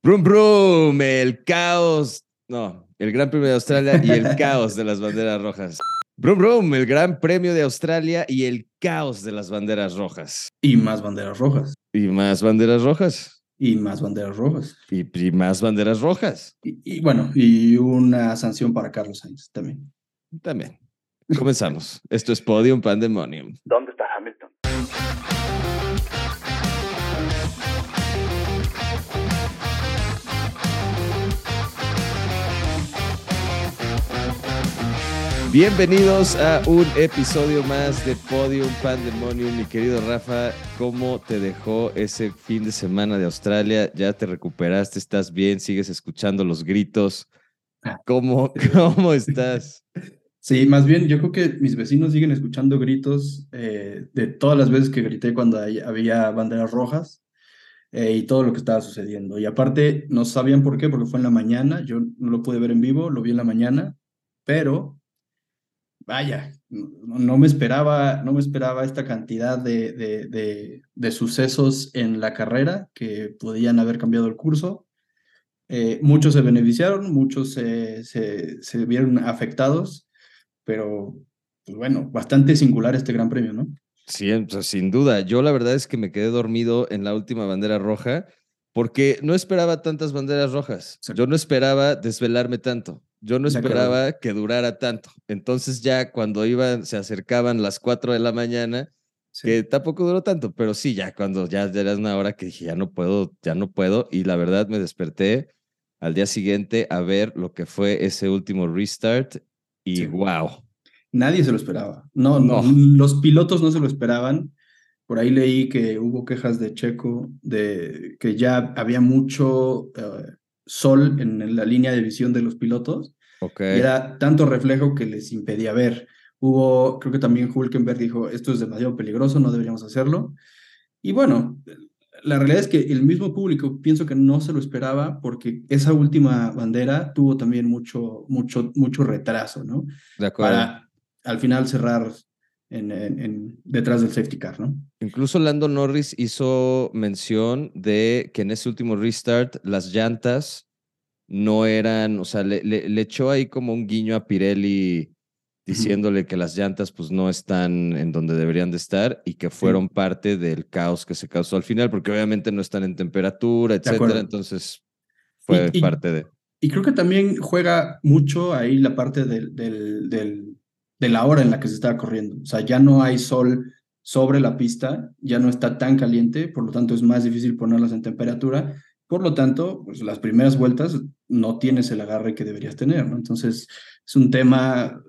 Brum Brum, el caos. No, el Gran Premio de Australia y el caos de las banderas rojas. Brum Brum, el Gran Premio de Australia y el caos de las banderas rojas. Y más banderas rojas. Y más banderas rojas. Y más banderas rojas. Y, y más banderas rojas. Y, y, bueno, y una sanción para Carlos Sainz también. También. Comenzamos. Esto es Podium Pandemonium. ¿Dónde Bienvenidos a un episodio más de Podium Pandemonium. Mi querido Rafa, ¿cómo te dejó ese fin de semana de Australia? ¿Ya te recuperaste? ¿Estás bien? ¿Sigues escuchando los gritos? ¿Cómo, cómo estás? Sí, más bien yo creo que mis vecinos siguen escuchando gritos eh, de todas las veces que grité cuando había banderas rojas eh, y todo lo que estaba sucediendo. Y aparte, no sabían por qué, porque fue en la mañana, yo no lo pude ver en vivo, lo vi en la mañana, pero vaya, no, me esperaba, no me esperaba esta cantidad de, de, de, sucesos en la carrera que podían haber cambiado el curso. Eh, muchos se beneficiaron, muchos se, se, vieron afectados, pero pues bueno, bastante singular este gran premio, ¿no? Sí, sin duda. Yo la verdad es que me quedé dormido en la última bandera roja porque no esperaba tantas banderas rojas. Yo no esperaba desvelarme tanto. Yo no esperaba que durara tanto. Entonces ya cuando iban, se acercaban las 4 de la mañana, que tampoco duró tanto, pero sí, ya cuando ya, era una hora que dije, ya no puedo, ya no puedo. Y la verdad me desperté al día siguiente a ver lo que fue ese último restart y wow. Nadie se lo esperaba. No, no, los pilotos no se lo esperaban. Por ahí leí que hubo quejas de Checo de que ya había mucho eh, sol en la línea de visión de los pilotos. Okay. era tanto reflejo que les impedía ver. Hubo, creo que también Hulkenberg dijo, esto es demasiado peligroso, no deberíamos hacerlo. Y bueno, la realidad es que el mismo público pienso que no se lo esperaba porque esa última bandera tuvo también mucho, mucho, mucho retraso, ¿no? De acuerdo. Para al final cerrar en, en, detrás del safety car, ¿no? Incluso Lando Norris hizo mención de que en ese último restart las llantas no eran, o sea, le, le, echó ahí como un guiño a Pirelli diciéndole que las llantas pues no están en donde deberían de estar y que fueron parte del caos que se causó al final, porque obviamente no están en temperatura, etcétera, entonces fue parte de... Y creo que también juega mucho ahí la parte del, del, del de la hora en la que se estaba corriendo. O sea, ya no hay sol sobre la pista, ya no está tan caliente, por lo tanto es más difícil ponerlas en temperatura. Por lo tanto, pues las primeras vueltas no tienes el agarre que deberías tener, ¿no? Entonces, es un tema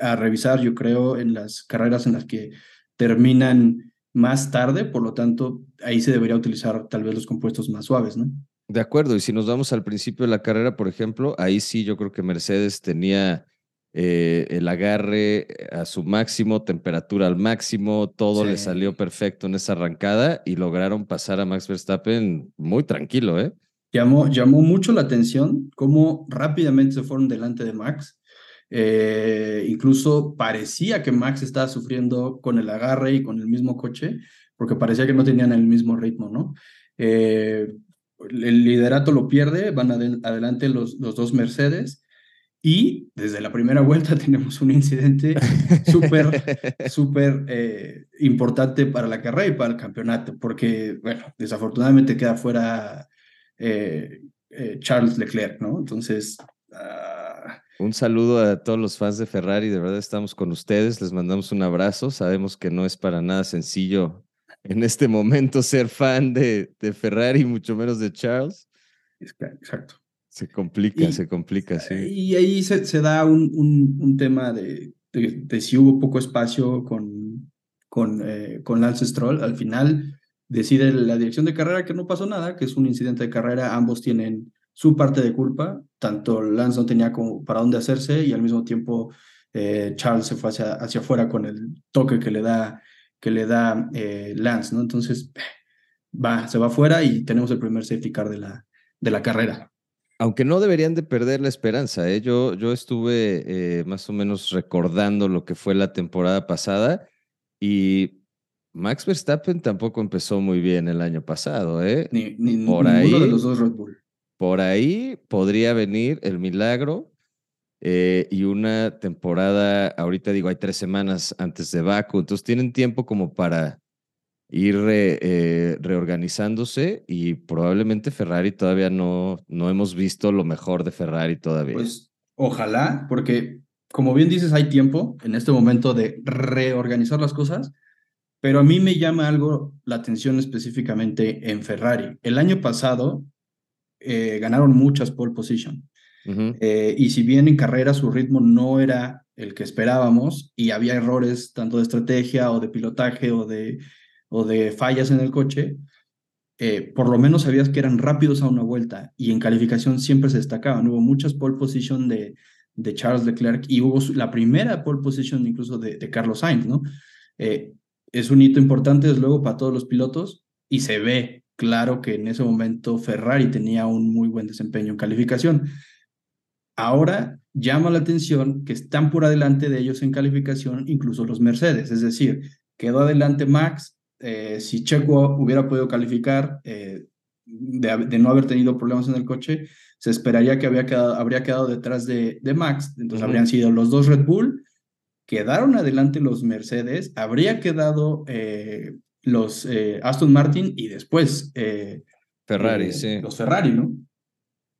a revisar, yo creo, en las carreras en las que terminan más tarde, por lo tanto, ahí se debería utilizar tal vez los compuestos más suaves, ¿no? De acuerdo, y si nos vamos al principio de la carrera, por ejemplo, ahí sí yo creo que Mercedes tenía eh, el agarre a su máximo, temperatura al máximo, todo le salió perfecto en esa arrancada y lograron pasar a Max Verstappen muy tranquilo, ¿eh? Llamó, llamó mucho la atención cómo rápidamente se fueron delante de Max. Eh, incluso parecía que Max estaba sufriendo con el agarre y con el mismo coche, porque parecía que no tenían el mismo ritmo, ¿no? Eh, el liderato lo pierde, van adelante los, los dos Mercedes y desde la primera vuelta tenemos un incidente súper, súper eh, importante para la carrera y para el campeonato, porque, bueno, desafortunadamente queda fuera eh, eh, Charles Leclerc, ¿no? Entonces... Ah, un saludo a todos los fans de Ferrari, de verdad estamos con ustedes, les mandamos un abrazo, sabemos que no es para nada sencillo en este momento ser fan de, de Ferrari, mucho menos de Charles. Exacto. Se complica, se complica, sí. Y ahí se, se da un, un, un tema de, de, si hubo poco espacio con, con, eh, con Lance Stroll. Al final decide la dirección de carrera que no pasó nada, que es un incidente de carrera. Ambos tienen su parte de culpa. Tanto Lance no tenía como para dónde hacerse y al mismo tiempo eh, Charles se fue hacia, hacia afuera con el toque que le da, que le da eh, Lance, ¿no? Entonces, va, se va afuera y tenemos el primer safety car de la, de la carrera. Aunque no deberían de perder la esperanza, ¿eh? yo, yo estuve eh, más o menos recordando lo que fue la temporada pasada y Max Verstappen tampoco empezó muy bien el año pasado, ¿eh? Ni, Por ninguno de los dos Red Bull. por ahí podría venir el milagro eh, y una temporada, ahorita digo, hay tres semanas antes de Baku, entonces tienen tiempo como para ir eh, reorganizándose y probablemente Ferrari todavía no, no hemos visto lo mejor de Ferrari todavía. Pues ojalá, porque como bien dices, hay tiempo en este momento de reorganizar las cosas, pero a mí me llama algo la atención específicamente en Ferrari. El año pasado eh, ganaron muchas pole position. Eh, y si bien en carrera su ritmo no era el que esperábamos y había errores tanto de estrategia o de pilotaje o de o de fallas en el coche, eh, por lo menos sabías que eran rápidos a una vuelta y en calificación siempre se destacaban. Hubo muchas pole position de, de Charles Leclerc y hubo la primera pole position incluso de, de Carlos Sainz, ¿no? Eh, es un hito importante, desde luego, para todos los pilotos y se ve claro que en ese momento Ferrari tenía un muy buen desempeño en calificación. Ahora llama la atención que están por adelante de ellos en calificación incluso los Mercedes, es decir, quedó adelante Max, eh, si Checo hubiera podido calificar eh, de, no haber tenido problemas en el coche, se esperaría que había quedado, habría quedado detrás de, de Max. Entonces habrían sido los dos Red Bull, quedaron adelante los Mercedes, habría quedado eh, los Aston Martin y después Ferrari, sí. Los Ferrari, ¿no?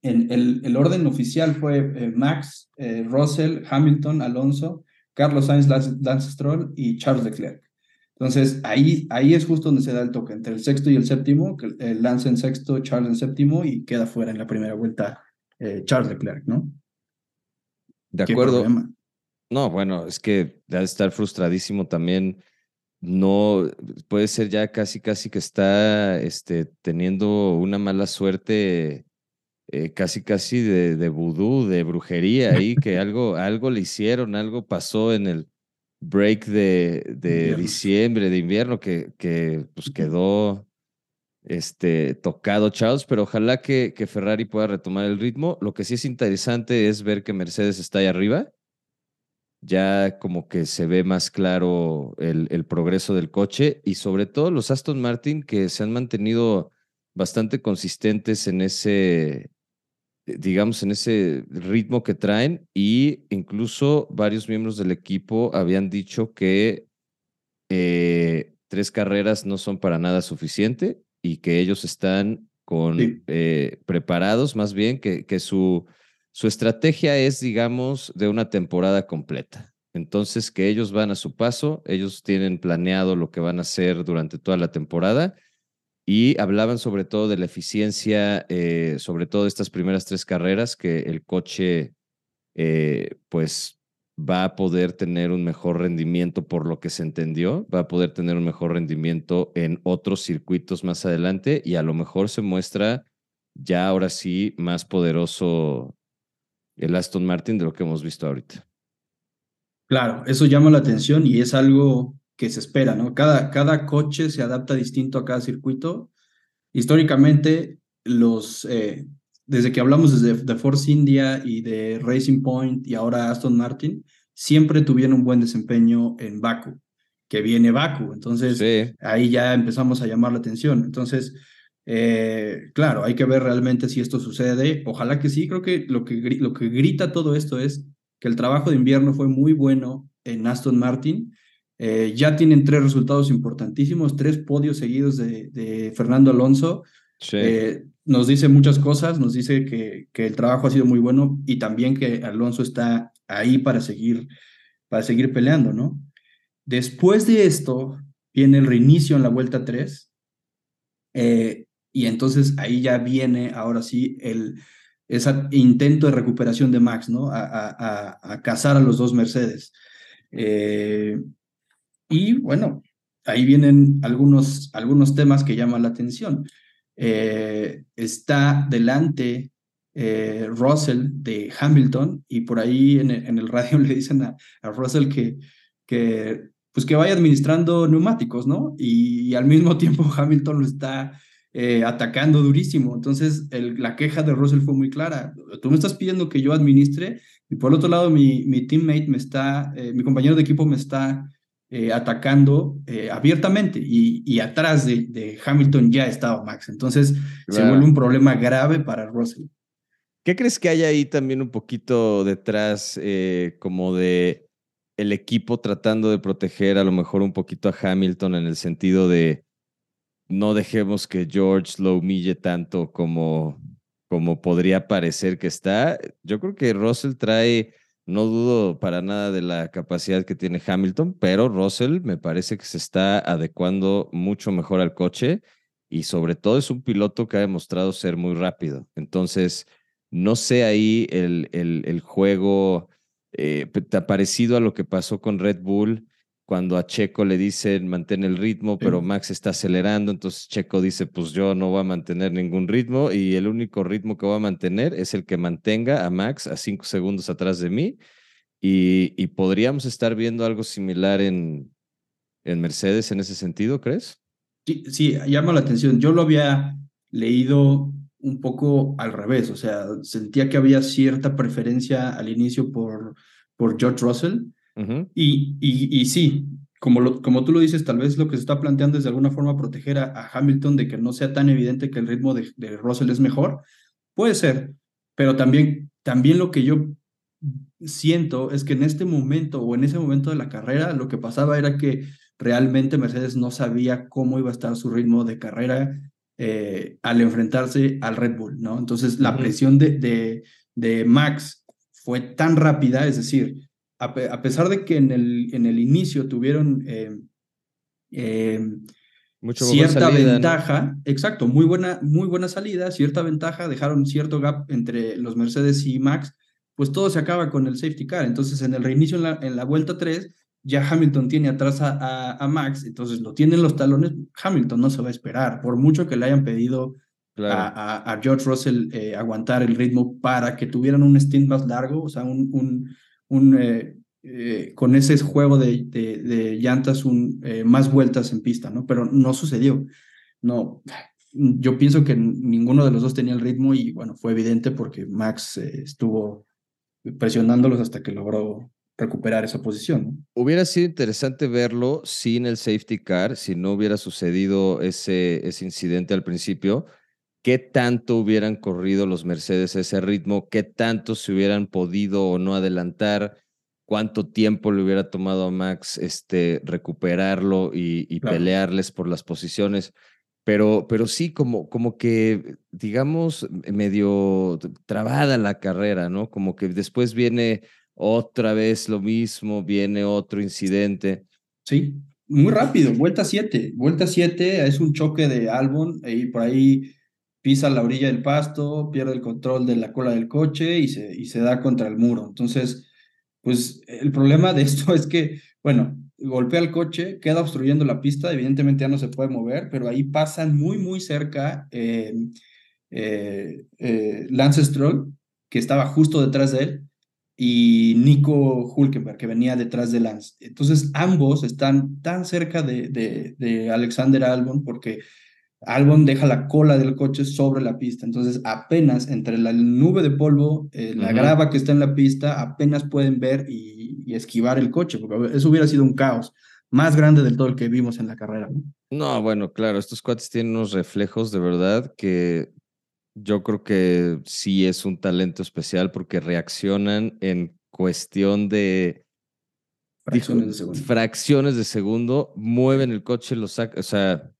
En el, el orden oficial fue Max, Russell, Hamilton, Alonso, Carlos Sainz, Lance Stroll y Charles Leclerc. Entonces, ahí, ahí es justo donde se da el toque, entre el sexto y el séptimo, que el Lance en sexto, Charles en séptimo, y queda fuera en la primera vuelta eh, Charles Leclerc, ¿no? De acuerdo. No, bueno, es que debe estar frustradísimo también. No, puede ser ya casi, casi que está este, teniendo una mala suerte, eh, casi, casi de, de vudú, de brujería ahí, que algo, algo le hicieron, algo pasó en el, break de, de diciembre, de invierno, que, que pues quedó este, tocado Charles, pero ojalá que, que, Ferrari pueda retomar el ritmo. Lo que sí es interesante es ver que Mercedes está ahí arriba. Ya como que se ve más claro el, el progreso del coche y sobre todo los Aston Martin que se han mantenido bastante consistentes en ese, digamos, en ese ritmo que traen y incluso varios miembros del equipo habían dicho que eh, tres carreras no son para nada suficiente y que ellos están con eh, preparados, más bien que, que su, su estrategia es, digamos, de una temporada completa. Entonces, que ellos van a su paso, ellos tienen planeado lo que van a hacer durante toda la temporada y hablaban sobre todo de la eficiencia, eh, sobre todo estas primeras tres carreras, que el coche eh, pues va a poder tener un mejor rendimiento por lo que se entendió, va a poder tener un mejor rendimiento en otros circuitos más adelante y a lo mejor se muestra ya ahora sí más poderoso el Aston Martin de lo que hemos visto ahorita. Claro, eso llama la atención y es algo que se espera, ¿no? Cada, cada coche se adapta distinto a cada circuito. Históricamente, los, eh, desde que hablamos desde de Force India y de Racing Point y ahora Aston Martin, siempre tuvieron un buen desempeño en Baku, que viene Baku. Entonces, ahí ya empezamos a llamar la atención. Entonces, eh, claro, hay que ver realmente si esto sucede. Ojalá que sí. Creo que lo que, lo que grita todo esto es que el trabajo de invierno fue muy bueno en Aston Martin eh, ya tienen tres resultados importantísimos, tres podios seguidos de, Fernando Alonso. Eh, nos dice muchas cosas, nos dice que, que, el trabajo ha sido muy bueno y también que Alonso está ahí para seguir, para seguir peleando, ¿no? Después de esto viene el reinicio en la vuelta 3 eh, y entonces ahí ya viene ahora sí el ese intento de recuperación de Max, ¿no? A, a, a cazar a los dos Mercedes. Eh, y bueno, ahí vienen algunos, algunos temas que llaman la atención. Eh, está delante eh, Russell de Hamilton y por ahí en el, radio le dicen a, Russell que, que, pues que vaya administrando neumáticos, ¿no? Y, al mismo tiempo Hamilton lo está eh, atacando durísimo. Entonces la queja de Russell fue muy clara. Tú me estás pidiendo que yo administre y por otro lado mi, mi teammate me está, mi compañero de equipo me está eh, atacando eh, abiertamente y, y atrás de, de, Hamilton ya estaba Max. Entonces se vuelve un problema grave para Russell. ¿Qué crees que hay ahí también un poquito detrás eh, como de el equipo tratando de proteger a lo mejor un poquito a Hamilton en el sentido de no dejemos que George lo humille tanto como, como podría parecer que está? Yo creo que Russell trae no dudo para nada de la capacidad que tiene Hamilton, pero Russell me parece que se está adecuando mucho mejor al coche y sobre todo es un piloto que ha demostrado ser muy rápido. Entonces, no sé ahí el, el, el juego eh, parecido a lo que pasó con Red Bull cuando a Checo le dicen mantén el ritmo, pero Max está acelerando, entonces Checo dice, pues yo no voy a mantener ningún ritmo y el único ritmo que voy a mantener es el que mantenga a Max a cinco segundos atrás de mí y, y podríamos estar viendo algo similar en, en Mercedes en ese sentido, ¿crees? Sí, sí, llama la atención. Yo lo había leído un poco al revés, o sea, sentía que había cierta preferencia al inicio por, por George Russell y, y, y, sí, como, lo, como tú lo dices, tal vez lo que se está planteando es de alguna forma proteger a, Hamilton de que no sea tan evidente que el ritmo de, de, Russell es mejor. Puede ser, pero también, también lo que yo siento es que en este momento o en ese momento de la carrera lo que pasaba era que realmente Mercedes no sabía cómo iba a estar su ritmo de carrera eh, al enfrentarse al Red Bull, ¿no? Entonces la presión de, de, de Max fue tan rápida, es decir, a, pesar de que en el, en el inicio tuvieron eh, eh, cierta ventaja, exacto, muy buena, muy buena salida, cierta ventaja, dejaron cierto gap entre los Mercedes y Max, pues todo se acaba con el safety car. Entonces, en el reinicio, en la, en la vuelta 3, ya Hamilton tiene atrás a, a, Max, entonces lo tienen los talones, Hamilton no se va a esperar, por mucho que le hayan pedido a, a, George Russell eh, aguantar el ritmo para que tuvieran un stint más largo, o sea, un, un, un, eh, eh, con ese juego de, llantas eh, más vueltas en pista, ¿no? Pero no sucedió. No, yo pienso que ninguno de los dos tenía el ritmo y bueno, fue evidente porque Max estuvo presionándolos hasta que logró recuperar esa posición. Hubiera sido interesante verlo sin el safety car, si no hubiera sucedido ese incidente al principio, qué tanto hubieran corrido los Mercedes a ese ritmo, qué tanto se hubieran podido o no adelantar, cuánto tiempo le hubiera tomado a Max este, recuperarlo y, pelearles por las posiciones. Pero, pero sí, como, como que, digamos, medio trabada la carrera, ¿no? Como que después viene otra vez lo mismo, viene otro incidente. Sí, muy rápido, vuelta 7, vuelta 7 es un choque de Albon y por ahí pisa la orilla del pasto, pierde el control de la cola del coche y se, y se da contra el muro. Entonces, pues el problema de esto es que, bueno, golpea el coche, queda obstruyendo la pista, evidentemente ya no se puede mover, pero ahí pasan muy, muy cerca eh, eh, eh, Lance Stroll, que estaba justo detrás de él, y Nico Hulkenberg, que venía detrás de Lance. Entonces, ambos están tan cerca de, de, de Alexander Albon porque Albon deja la cola del coche sobre la pista, entonces apenas entre la nube de polvo, eh, la grava que está en la pista, apenas pueden ver y, esquivar el coche, porque eso hubiera sido un caos más grande del todo el que vimos en la carrera. ¿no? bueno, claro, estos cuates tienen unos reflejos de verdad que yo creo que sí es un talento especial porque reaccionan en cuestión de fracciones de segundo, fracciones de segundo mueven el coche, lo sacan, o sea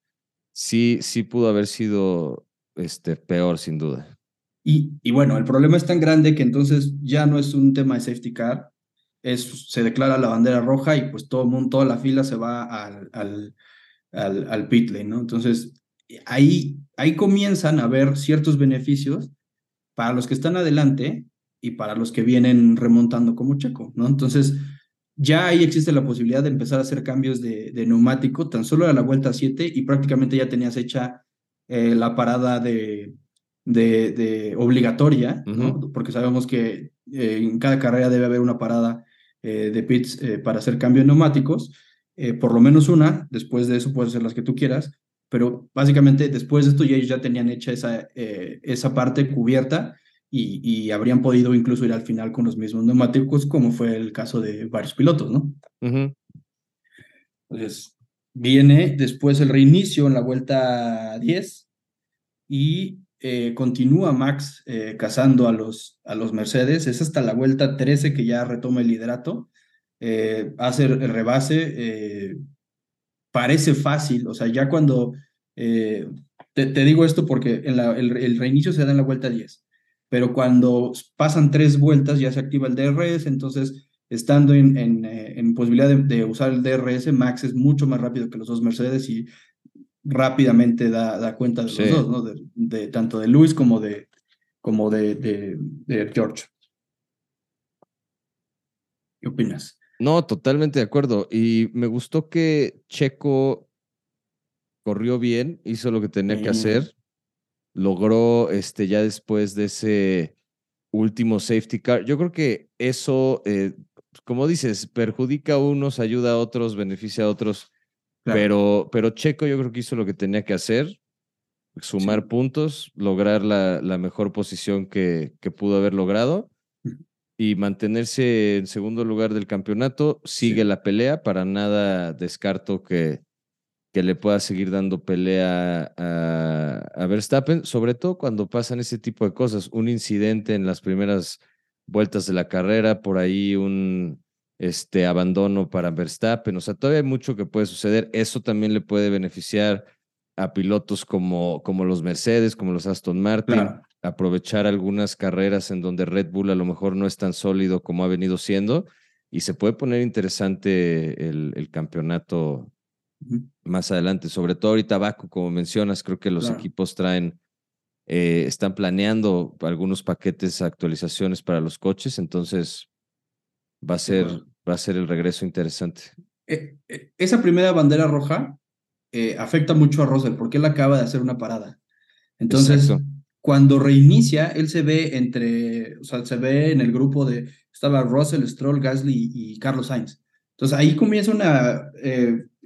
sí, sí pudo haber sido este, peor, sin duda. Y, y, bueno, el problema es tan grande que entonces ya no es un tema de safety car, es, se declara la bandera roja y pues todo el mundo, toda la fila se va al, al, al, pit lane, ¿no? Entonces, ahí, ahí comienzan a haber ciertos beneficios para los que están adelante y para los que vienen remontando como Checo, ¿no? Entonces, ya ahí existe la posibilidad de empezar a hacer cambios de, neumático, tan solo a la vuelta 7 y prácticamente ya tenías hecha eh, la parada de, de, obligatoria, porque sabemos que eh, en cada carrera debe haber una parada eh, de pits para hacer cambio de neumáticos, por lo menos una, después de eso puedes hacer las que tú quieras, pero básicamente después de esto ya ellos ya tenían hecha esa, esa parte cubierta y, habrían podido incluso ir al final con los mismos neumáticos, como fue el caso de varios pilotos, ¿no? Entonces, viene después el reinicio en la vuelta 10 y eh, continúa Max eh, cazando a los, a los Mercedes. Es hasta la vuelta 13 que ya retoma el liderato. Eh, hace el rebase. parece fácil, o sea, ya cuando... Te, digo esto porque en la, el, reinicio se da en la vuelta 10, pero cuando pasan tres vueltas ya se activa el DRS, entonces estando en, en, posibilidad de, usar el DRS, Max es mucho más rápido que los dos Mercedes y rápidamente da, da cuenta de los dos, ¿no? De, tanto de Luis como de, como de, de, George. ¿Qué opinas? No, totalmente de acuerdo. Y me gustó que Checo corrió bien, hizo lo que tenía que hacer, logró este, ya después de ese último safety car. Yo creo que eso, eh, como dices, perjudica a unos, ayuda a otros, beneficia a otros. Pero, pero Checo yo creo que hizo lo que tenía que hacer, sumar puntos, lograr la, la mejor posición que, que, pudo haber logrado y mantenerse en segundo lugar del campeonato. Sigue la pelea, para nada descarto que, que le pueda seguir dando pelea a, a, Verstappen, sobre todo cuando pasan ese tipo de cosas, un incidente en las primeras vueltas de la carrera, por ahí un, este abandono para Verstappen. O sea, todavía hay mucho que puede suceder. Eso también le puede beneficiar a pilotos como, como los Mercedes, como los Aston Martin, aprovechar algunas carreras en donde Red Bull a lo mejor no es tan sólido como ha venido siendo y se puede poner interesante el, el campeonato más adelante. Sobre todo ahorita Baku, como mencionas, creo que los equipos traen, eh, están planeando algunos paquetes, actualizaciones para los coches, entonces va a ser, va a ser el regreso interesante. Eh, eh, esa primera bandera roja afecta mucho a Russell porque él acaba de hacer una parada. Entonces, cuando reinicia, él se ve entre, o sea, se ve en el grupo de, estaba Russell, Stroll, Gasly y Carlos Sainz. Entonces ahí comienza una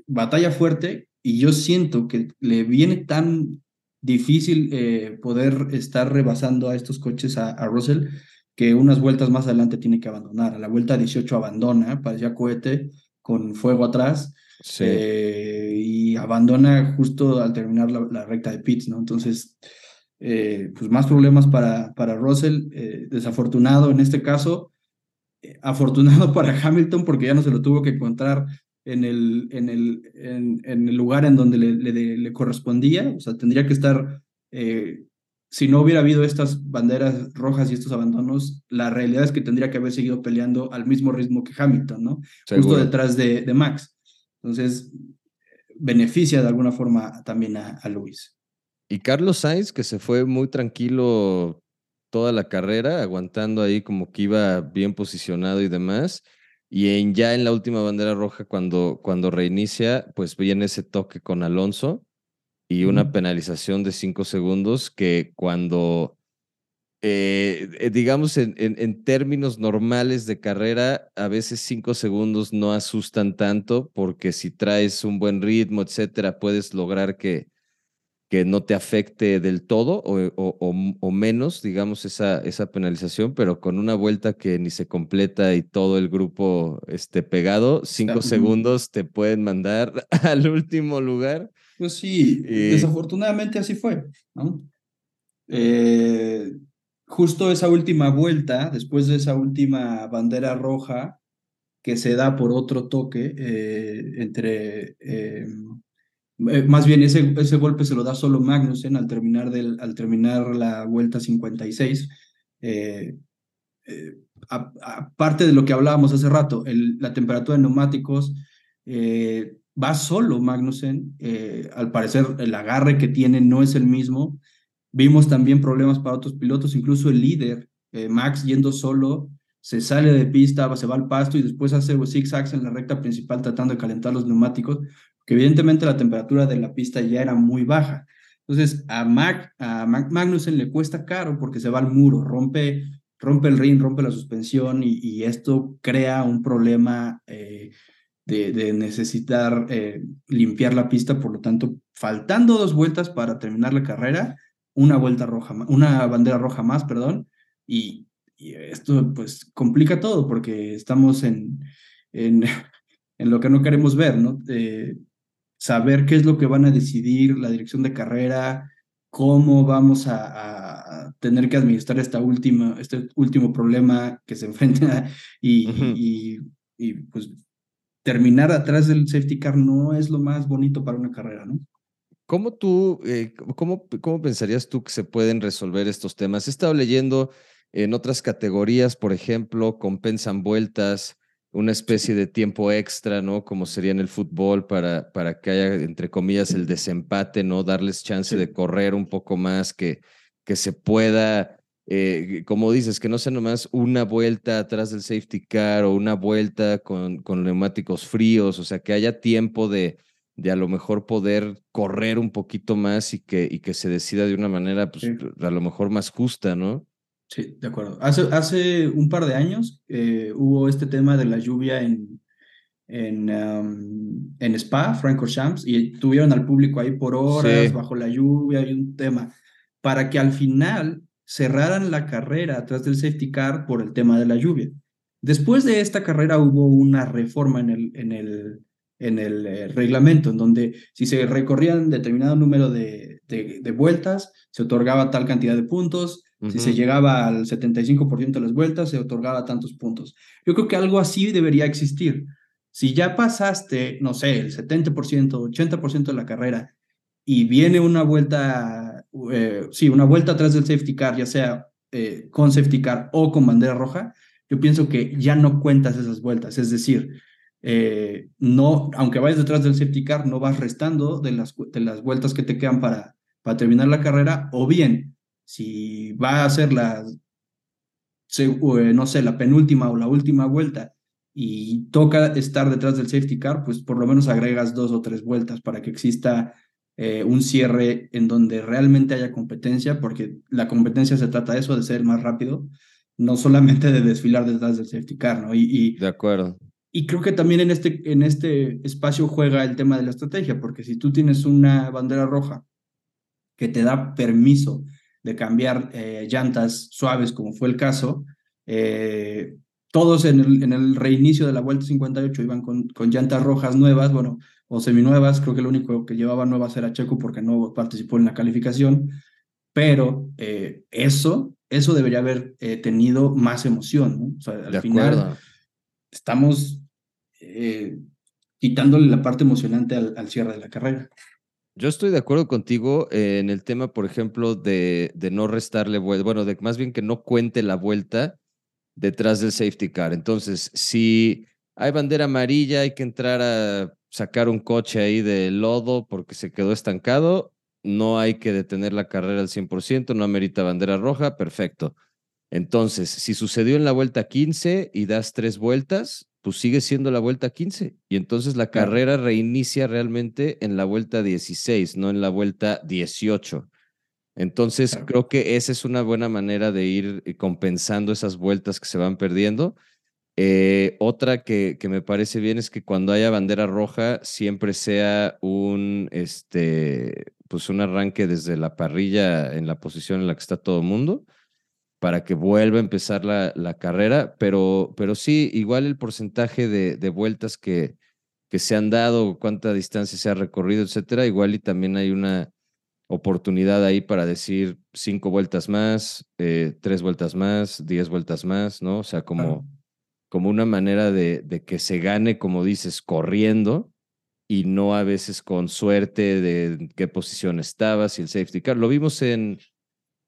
batalla fuerte y yo siento que le viene tan difícil poder estar rebasando a estos coches a, a Russell que unas vueltas más adelante tiene que abandonar. A la vuelta 18 abandona, parecía cohete con fuego atrás. Eh, y abandona justo al terminar la, recta de pits, ¿no? Entonces, eh, pues más problemas para, para Russell, eh, desafortunado en este caso, afortunado para Hamilton porque ya no se lo tuvo que encontrar en el, en el, en, el lugar en donde le, le, le, correspondía, o sea, tendría que estar si no hubiera habido estas banderas rojas y estos abandonos, la realidad es que tendría que haber seguido peleando al mismo ritmo que Hamilton, ¿no? Justo detrás de, de, Max. Entonces, beneficia de alguna forma también a, a Luis. Y Carlos Sainz, que se fue muy tranquilo toda la carrera, aguantando ahí como que iba bien posicionado y demás. Y en, ya en la última bandera roja, cuando, cuando reinicia, pues viene ese toque con Alonso y una penalización de cinco segundos que cuando, eh, eh, digamos, en, en, términos normales de carrera, a veces cinco segundos no asustan tanto porque si traes un buen ritmo, etcétera, puedes lograr que, que no te afecte del todo o, o, o, menos, digamos, esa, esa penalización, pero con una vuelta que ni se completa y todo el grupo esté pegado, cinco segundos te pueden mandar al último lugar pues sí, desafortunadamente así fue, ¿no? Eh, justo esa última vuelta, después de esa última bandera roja que se da por otro toque eh, entre... Eh, más bien, ese, ese golpe se lo da solo Magnussen al terminar, del, al terminar la vuelta 56. Aparte de lo que hablábamos hace rato, la temperatura de neumáticos va solo Magnussen. Eh, al parecer, el agarre que tiene no es el mismo. Vimos también problemas para otros pilotos, incluso el líder, eh, Max, yendo solo, se sale de pista, se va al pasto y después hace zigzags en la recta principal tratando de calentar los neumáticos, que evidentemente la temperatura de la pista ya era muy baja. Entonces, a, Mac, a Magnussen le cuesta caro porque se va al muro, rompe, rompe el ring, rompe la suspensión y, esto crea un problema. Eh, de, necesitar eh, limpiar la pista, por lo tanto, faltando dos vueltas para terminar la carrera, una vuelta roja, una bandera roja más, perdón, y, esto pues complica todo porque estamos en, en en lo que no queremos ver, ¿no? Saber qué es lo que van a decidir la dirección de carrera, cómo vamos a, tener que administrar esta última, este último problema que se enfrenta y, y, pues terminar atrás del safety car no es lo más bonito para una carrera, ¿no? ¿Cómo tú, eh, cómo, cómo pensarías tú que se pueden resolver estos temas? He estado leyendo en otras categorías, por ejemplo, compensan vueltas, una especie de tiempo extra, ¿no? Como sería en el fútbol para, para que haya, entre comillas, el desempate, ¿no? Darles chance de correr un poco más, que, que se pueda, eh, como dices, que no sea nomás una vuelta atrás del safety car o una vuelta con, con neumáticos fríos, o sea, que haya tiempo de, de a lo mejor poder correr un poquito más y que, y que se decida de una manera, pues, a lo mejor más justa, ¿no? Sí, de acuerdo. Hace, hace un par de años eh, hubo este tema de la lluvia en, en, en Spa, Francorchamps, y tuvieron al público ahí por horas bajo la lluvia y un tema, para que al final cerraran la carrera atrás del safety car por el tema de la lluvia. Después de esta carrera hubo una reforma en el, en el, en el eh, reglamento, en donde si se recorrían determinado número de, de, de vueltas, se otorgaba tal cantidad de puntos, si se llegaba al 75% de las vueltas, se otorgaba tantos puntos. Yo creo que algo así debería existir. Si ya pasaste, no sé, el 70%, 80% de la carrera y viene una vuelta, eh, sí, una vuelta atrás del safety car, ya sea eh, con safety car o con bandera roja, yo pienso que ya no cuentas esas vueltas. Es decir, eh, no, aunque vayas detrás del safety car, no vas restando de las, de las vueltas que te quedan para, para terminar la carrera, o bien si va a ser la, eh, no sé, la penúltima o la última vuelta y toca estar detrás del safety car, pues por lo menos agregas dos o tres vueltas para que exista eh, un cierre en donde realmente haya competencia, porque la competencia se trata de eso, de ser más rápido, no solamente de desfilar detrás del safety car, ¿no? Y, de acuerdo. Y creo que también en este, en este espacio juega el tema de la estrategia, porque si tú tienes una bandera roja que te da permiso de cambiar eh, llantas suaves, como fue el caso. Eh, todos en el, en el, reinicio de la Vuelta 58 iban con, con, llantas rojas nuevas, bueno, o seminuevas, creo que lo único que llevaba nuevas era Checo porque no participó en la calificación, pero eh, eso, eso debería haber tenido más emoción, ¿no? O sea, al final estamos quitándole la parte emocionante al cierre de la carrera. Yo estoy de acuerdo contigo eh, en el tema, por ejemplo, de, de no restarle vuelta, bueno, más bien que no cuente la vuelta detrás del safety car. Entonces, si hay bandera amarilla, hay que entrar a sacar un coche ahí de lodo porque se quedó estancado, no hay que detener la carrera al 100%, no amerita bandera roja, perfecto. Entonces, si sucedió en la vuelta 15 y das tres vueltas, pues sigue siendo la vuelta 15. Y entonces la carrera reinicia realmente en la vuelta 16, no en la vuelta 18. Entonces creo que esa es una buena manera de ir eh, compensando esas vueltas que se van perdiendo. Eh, otra que, que, me parece bien es que cuando haya bandera roja siempre sea un, este, pues un arranque desde la parrilla en la posición en la que está todo el mundo para que vuelva a empezar la, la carrera, pero, pero sí, igual el porcentaje de, de, vueltas que, que se han dado, cuánta distancia se ha recorrido, etcétera, igual y también hay una oportunidad ahí para decir cinco vueltas más, eh, tres vueltas más, diez vueltas más, ¿no? O sea, como, como una manera de, de que se gane, como dices, corriendo y no a veces con suerte de qué posición estaba, si el safety car. Lo vimos en,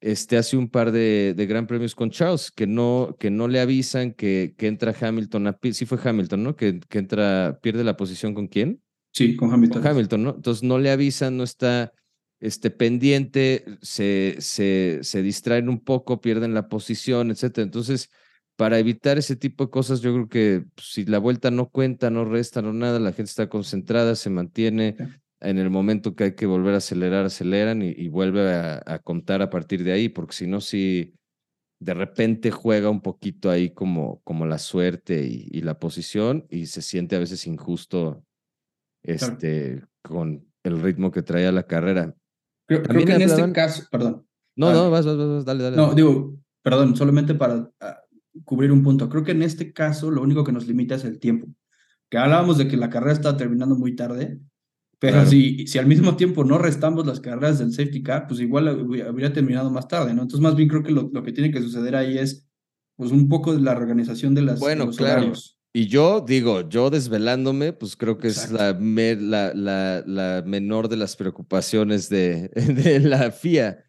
este, hace un par de, de Gran Premios con Charles, que no, que no le avisan que, que entra Hamilton a Sí fue Hamilton, ¿no? Que, que entra, pierde la posición con quién? Sí, con Hamilton. Con Hamilton, ¿no? Entonces no le avisan, no está este, pendiente, se, se, se distraen un poco, pierden la posición, etcétera. Entonces, para evitar ese tipo de cosas, yo creo que pues, si la vuelta no cuenta, no resta, no nada, la gente está concentrada, se mantiene, en el momento que hay que volver a acelerar, aceleran y, vuelve a, contar a partir de ahí, porque si no, si de repente juega un poquito ahí como, como la suerte y, la posición y se siente a veces injusto este, con el ritmo que traía la carrera. Creo, que en este caso, perdón. No, no, vas, vas, vas, dale, dale. No, digo, perdón, solamente para ah, cubrir un punto. Creo que en este caso lo único que nos limita es el tiempo que hablábamos de que la carrera está terminando muy tarde, pero si, si al mismo tiempo no restamos las carreras del safety car, pues igual habría terminado más tarde, ¿no? Entonces, más bien creo que lo, lo que tiene que suceder ahí es, pues, un poco de la reorganización de, las, bueno, los claro. Y yo digo, yo desvelándome, pues creo que es la, la, la, la, menor de las preocupaciones de, de la FIA.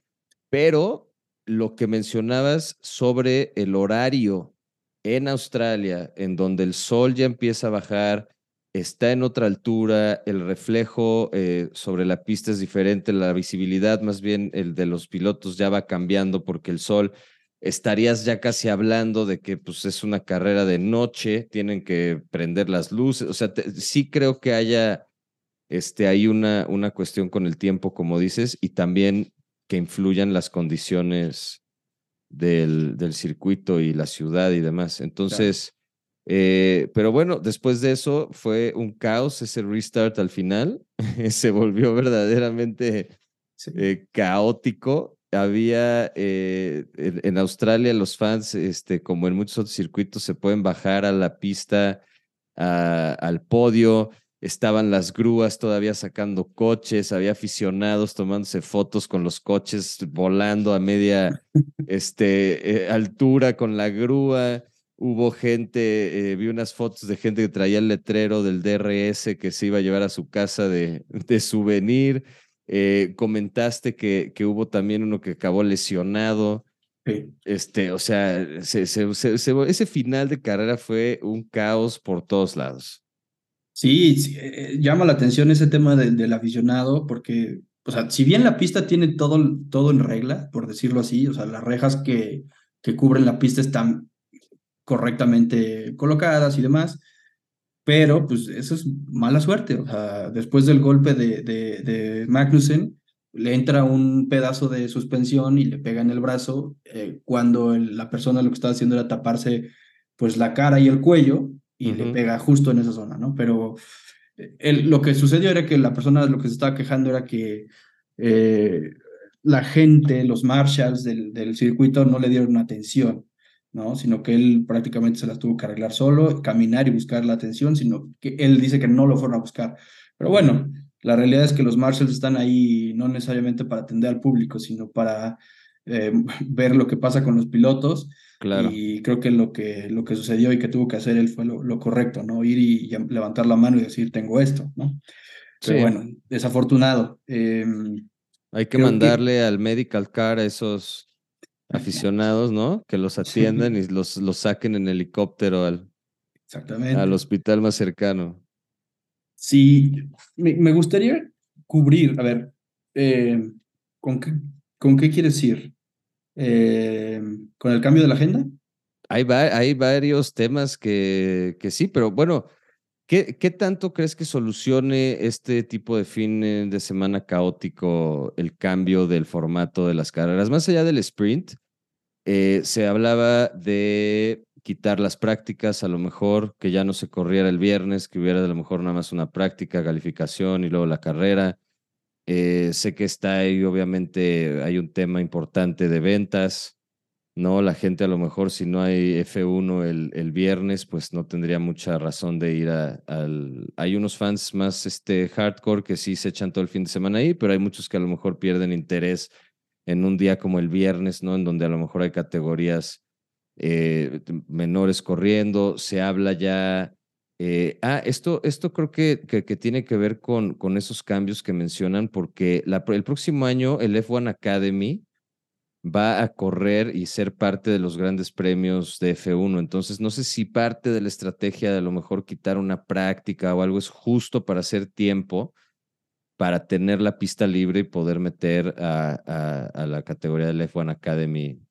Pero lo que mencionabas sobre el horario en Australia, en donde el sol ya empieza a bajar, está en otra altura, el reflejo eh, sobre la pista es diferente, la visibilidad más bien el de los pilotos ya va cambiando porque el sol estarías ya casi hablando de que pues es una carrera de noche, tienen que prender las luces, o sea, sí creo que haya este hay una una cuestión con el tiempo como dices y también que influyan las condiciones del, del circuito y la ciudad y demás. Entonces, eh, pero bueno, después de eso fue un caos ese restart al final. Se volvió verdaderamente eh, caótico. Había eh, en, Australia los fans, este, como en muchos otros circuitos, se pueden bajar a la pista, al podio. Estaban las grúas todavía sacando coches, había aficionados tomándose fotos con los coches volando a media este, altura con la grúa Hubo gente, eh, vi unas fotos de gente que traía el letrero del DRS que se iba a llevar a su casa de, de souvenir. Eh, comentaste que, que hubo también uno que acabó lesionado. Este, o sea, ese final de carrera fue un caos por todos lados. Sí, eh, llama la atención ese tema del aficionado, porque, o sea, si bien la pista tiene todo, todo en regla, por decirlo así, o sea, las rejas que, que cubren la pista están correctamente colocadas y demás, pero pues eso es mala suerte. O sea, después del golpe de, de, de Magnussen, le entra un pedazo de suspensión y le pega en el brazo, eh, cuando la persona lo que estaba haciendo era taparse pues la cara y el cuello y le pega justo en esa zona, ¿no? Pero eh, lo que sucedió era que la persona lo que se estaba quejando era que eh, la gente, los marshals del, del circuito no le dieron atención. ¿No? Sino que él prácticamente se las tuvo que arreglar solo, caminar y buscar la atención, sino que él dice que no lo fueron a buscar. Pero bueno, la realidad es que los marshals están ahí no necesariamente para atender al público, sino para eh, ver lo que pasa con los pilotos. Claro. Y creo que lo que, lo que sucedió y que tuvo que hacer él fue lo, correcto, ¿no? Ir y, levantar la mano y decir, tengo esto, ¿no? Pero bueno, desafortunado. Em, Hay que mandarle al medical car a esos aficionados, ¿no? Que los atiendan y los, los saquen en helicóptero al, Exactamente. al hospital más cercano. Sí, me, gustaría cubrir, a ver, eh, ¿con, qué, ¿con qué quieres ir? Eh, ¿Con el cambio de la agenda? Hay, hay varios temas que, que sí, pero bueno, ¿qué, ¿qué tanto crees que solucione este tipo de fin de semana caótico el cambio del formato de las carreras? Más allá del sprint, eh, se hablaba de quitar las prácticas, a lo mejor que ya no se corriera el viernes, que hubiera a lo mejor nada más una práctica, calificación y luego la carrera. Eh, sé que está ahí, obviamente hay un tema importante de ventas, ¿no? La gente a lo mejor si no hay F1 el, el viernes, pues no tendría mucha razón de ir a, al... Hay unos fans más este, hardcore que sí se echan todo el fin de semana ahí, pero hay muchos que a lo mejor pierden interés en un día como el viernes, ¿no? En donde a lo mejor hay categorías eh, menores corriendo, se habla ya... Eh, ah, esto, esto creo que, que, tiene que ver con, con esos cambios que mencionan, porque el próximo año el F1 Academy va a correr y ser parte de los grandes premios de F1. Entonces, no sé si parte de la estrategia de a lo mejor quitar una práctica o algo es justo para hacer tiempo para tener la pista libre y poder meter a, a, la categoría del F1 Academy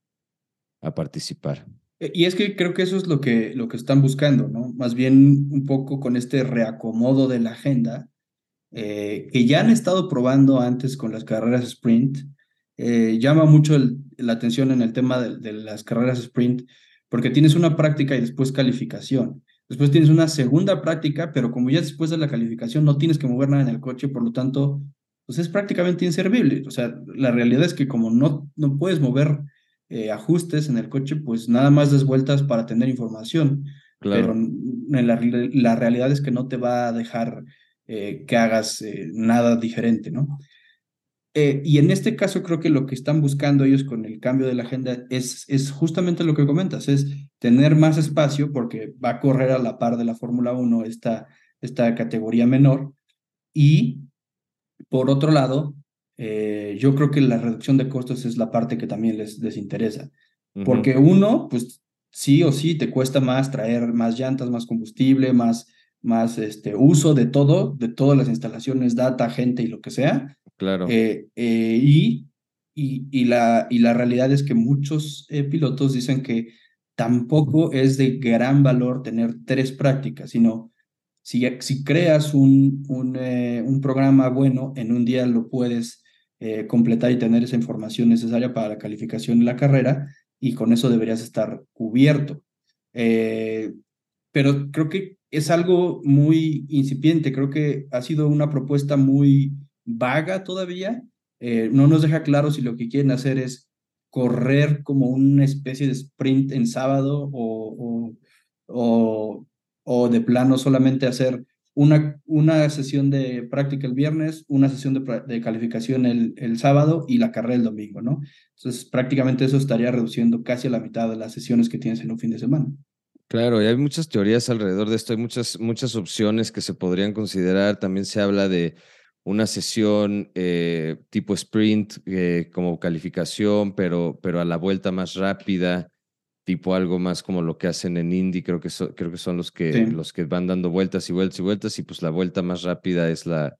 a participar. E, y es que creo que eso es lo que, lo que están buscando, ¿no? Más bien un poco con este reacomodo de la agenda, eh, que ya han estado probando antes con las carreras sprint. Eh, llama mucho la atención en el tema de, de, las carreras sprint, porque tienes una práctica y después calificación. Después tienes una segunda práctica, pero como ya después de la calificación no tienes que mover nada en el coche, por lo tanto, pues es prácticamente inservible. O sea, la realidad es que como no, no puedes mover eh, ajustes en el coche, pues nada más des vueltas para tener información. Pero la, realidad es que no te va a dejar eh, que hagas eh, nada diferente, ¿no? Eh, y en este caso creo que lo que están buscando ellos con el cambio de la agenda es, es justamente lo que comentas, es tener más espacio porque va a correr a la par de la Fórmula 1 esta, esta categoría menor. Y por otro lado, eh, yo creo que la reducción de costos es la parte que también les, les interesa. Porque uno, pues sí o sí te cuesta más traer más llantas, más combustible, más, más este, uso de todo, de todas las instalaciones, data, gente y lo que sea. Claro. Eh, eh, y, y, y, la, y la realidad es que muchos eh, pilotos dicen que tampoco es de gran valor tener tres prácticas, sino si, si creas un, un, un programa bueno, en un día lo puedes completar y tener esa información necesaria para la calificación de la carrera y con eso deberías estar cubierto. pero creo que es algo muy incipiente, creo que ha sido una propuesta muy vaga todavía. Eh, no nos deja claro si lo que quieren hacer es correr como una especie de sprint en sábado o, o, o, de plano solamente hacer una, una sesión de práctica el viernes, una sesión de, de, calificación el, el sábado y la carrera el domingo, ¿no? Entonces prácticamente eso estaría reduciendo casi a la mitad de las sesiones que tienes en un fin de semana. Claro, y hay muchas teorías alrededor de esto, hay muchas, muchas opciones que se podrían considerar. También se habla de una sesión eh, tipo sprint eh, como calificación, pero, pero a la vuelta más rápida, tipo algo más como lo que hacen en Indy, creo que, creo que son los que, los que van dando vueltas y vueltas y vueltas, y pues la vuelta más rápida es la,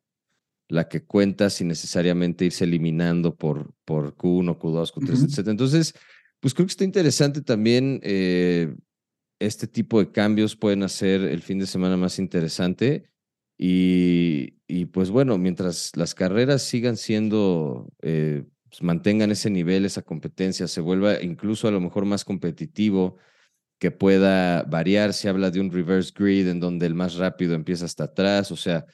la que cuenta sin necesariamente irse eliminando por, por Q1, Q2, Q3, etc. Entonces, pues creo que está interesante también. Eh, este tipo de cambios pueden hacer el fin de semana más interesante. Y, y pues bueno, mientras las carreras sigan siendo, eh, pues mantengan ese nivel, esa competencia, se vuelva incluso a lo mejor más competitivo, que pueda variar. Se habla de un reverse grid en donde el más rápido empieza hasta atrás. O sea,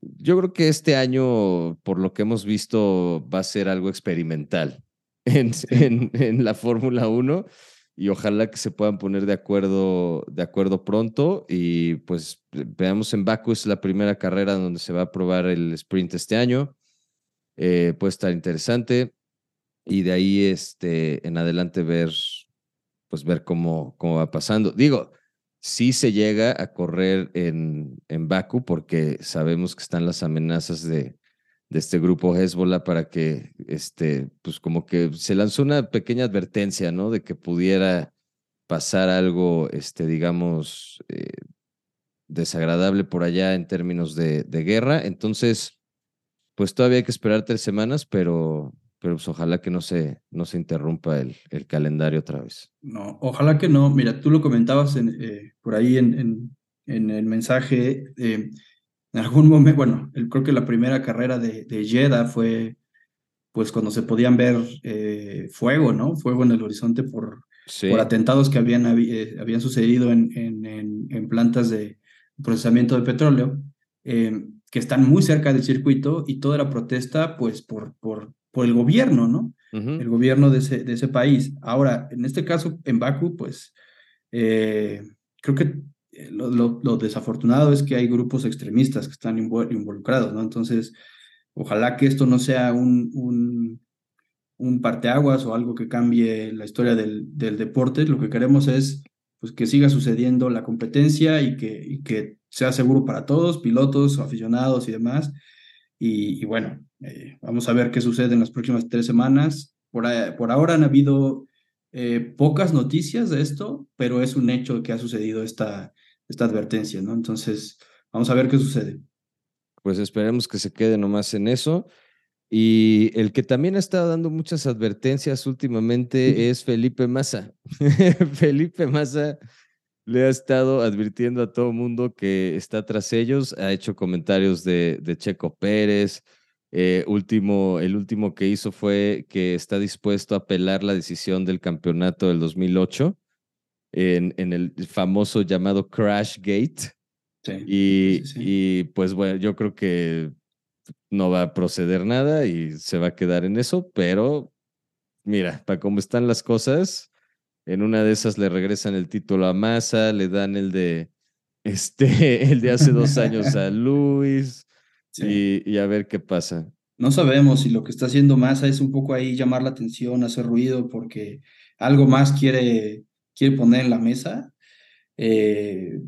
yo creo que este año, por lo que hemos visto, va a ser algo experimental en, en, en la Fórmula 1 y ojalá que se puedan poner de acuerdo, de acuerdo pronto. Y pues veamos en Baku, es la primera carrera donde se va a probar el sprint este año. Eh, puede estar interesante. Y de ahí este, en adelante ver, pues ver cómo, cómo va pasando. Digo, si se llega a correr en, en Baku porque sabemos que están las amenazas de, de este grupo Hezbollah para que, este, pues como que se lanzó una pequeña advertencia, ¿no? De que pudiera pasar algo, este, digamos, eh, desagradable por allá en términos de, de, guerra. Entonces, pues todavía hay que esperar tres semanas, pero, pero pues ojalá que no se, no se interrumpa el, el calendario otra vez. No, ojalá que no. Mira, tú lo comentabas en, eh, por ahí en, en, el mensaje. Eh, en algún momento, bueno, creo que la primera carrera de, de Jeddah fue pues cuando se podían ver eh, fuego, ¿no? Fuego en el horizonte por, por atentados que habían, eh, habían sucedido en, en, en, plantas de procesamiento de petróleo, em, que están muy cerca del circuito y toda la protesta, pues, por, por, por el gobierno, ¿no? El gobierno de ese, de ese país. Ahora, en este caso, en Baku, pues, eh, creo que lo, desafortunado es que hay grupos extremistas que están involucrados, ¿no? Entonces, ojalá que esto no sea un, un, un parteaguas o algo que cambie la historia del, del, deporte. Lo que queremos es pues, que siga sucediendo la competencia y que, que sea seguro para todos, pilotos, aficionados y demás. Y, bueno, eh, vamos a ver qué sucede en las próximas tres semanas. Por, por ahora han habido eh, pocas noticias de esto, pero es un hecho que ha sucedido esta, esta advertencia, ¿no? Entonces, vamos a ver qué sucede. Pues esperemos que se quede nomás en eso. Y el que también ha estado dando muchas advertencias últimamente es Felipe Massa. Felipe Massa le ha estado advirtiendo a todo mundo que está tras ellos. Ha hecho comentarios de, de Checo Pérez. Eh, último, el último que hizo fue que está dispuesto a apelar la decisión del campeonato del 2008 en, en el famoso llamado Crash Gate. y, y pues bueno, yo creo que no va a proceder nada y se va a quedar en eso, pero mira, para cómo están las cosas, En una de esas le regresan el título a Massa, le dan el de este, el de hace dos años a Luis y, a ver qué pasa. No sabemos si lo que está haciendo Massa es un poco ahí llamar la atención, hacer ruido, porque algo más quiere, quiere poner en la mesa. Eh,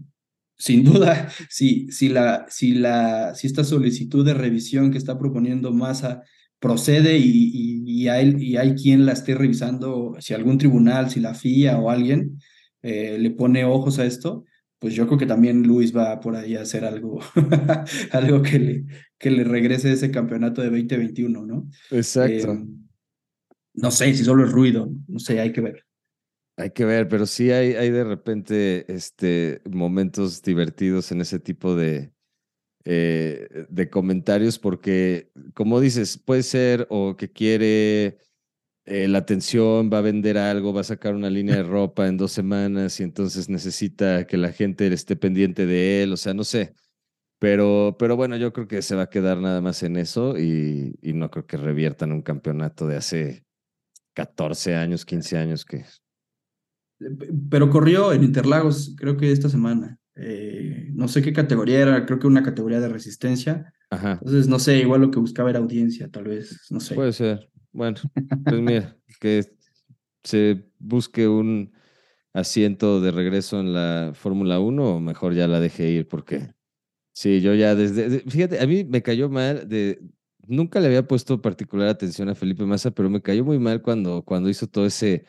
sin duda, si, si, la, si, la, si esta solicitud de revisión que está proponiendo Massa procede y, y, hay, y hay quien la esté revisando, si algún tribunal, si la FIA o alguien eh, le pone ojos a esto, pues yo creo que también Luis va por ahí a hacer algo, algo que le, que le regrese ese campeonato de 2021, ¿no? Exacto. Eh, no sé si solo es ruido, no sé, hay que ver. Hay que ver, pero sí hay, hay de repente este, momentos divertidos en ese tipo de, eh, de comentarios, porque como dices, puede ser o que quiere eh, la atención, va a vender algo, va a sacar una línea de ropa en dos semanas y entonces necesita que la gente esté pendiente de él, o sea, no sé. Pero, pero bueno, yo creo que se va a quedar nada más en eso y, y no creo que reviertan un campeonato de hace 14 años, 15 años que... Pero corrió en Interlagos, creo que esta semana. Eh, no sé qué categoría era, creo que una categoría de resistencia. Ajá. Entonces, no sé, igual lo que buscaba era audiencia, tal vez, no sé. Puede ser. Bueno, pues mira, que se busque un asiento de regreso en la Fórmula 1 o mejor ya la deje ir porque sí, yo ya desde, fíjate, a mí me cayó mal de, nunca le había puesto particular atención a Felipe Massa, pero me cayó muy mal cuando, cuando hizo todo ese,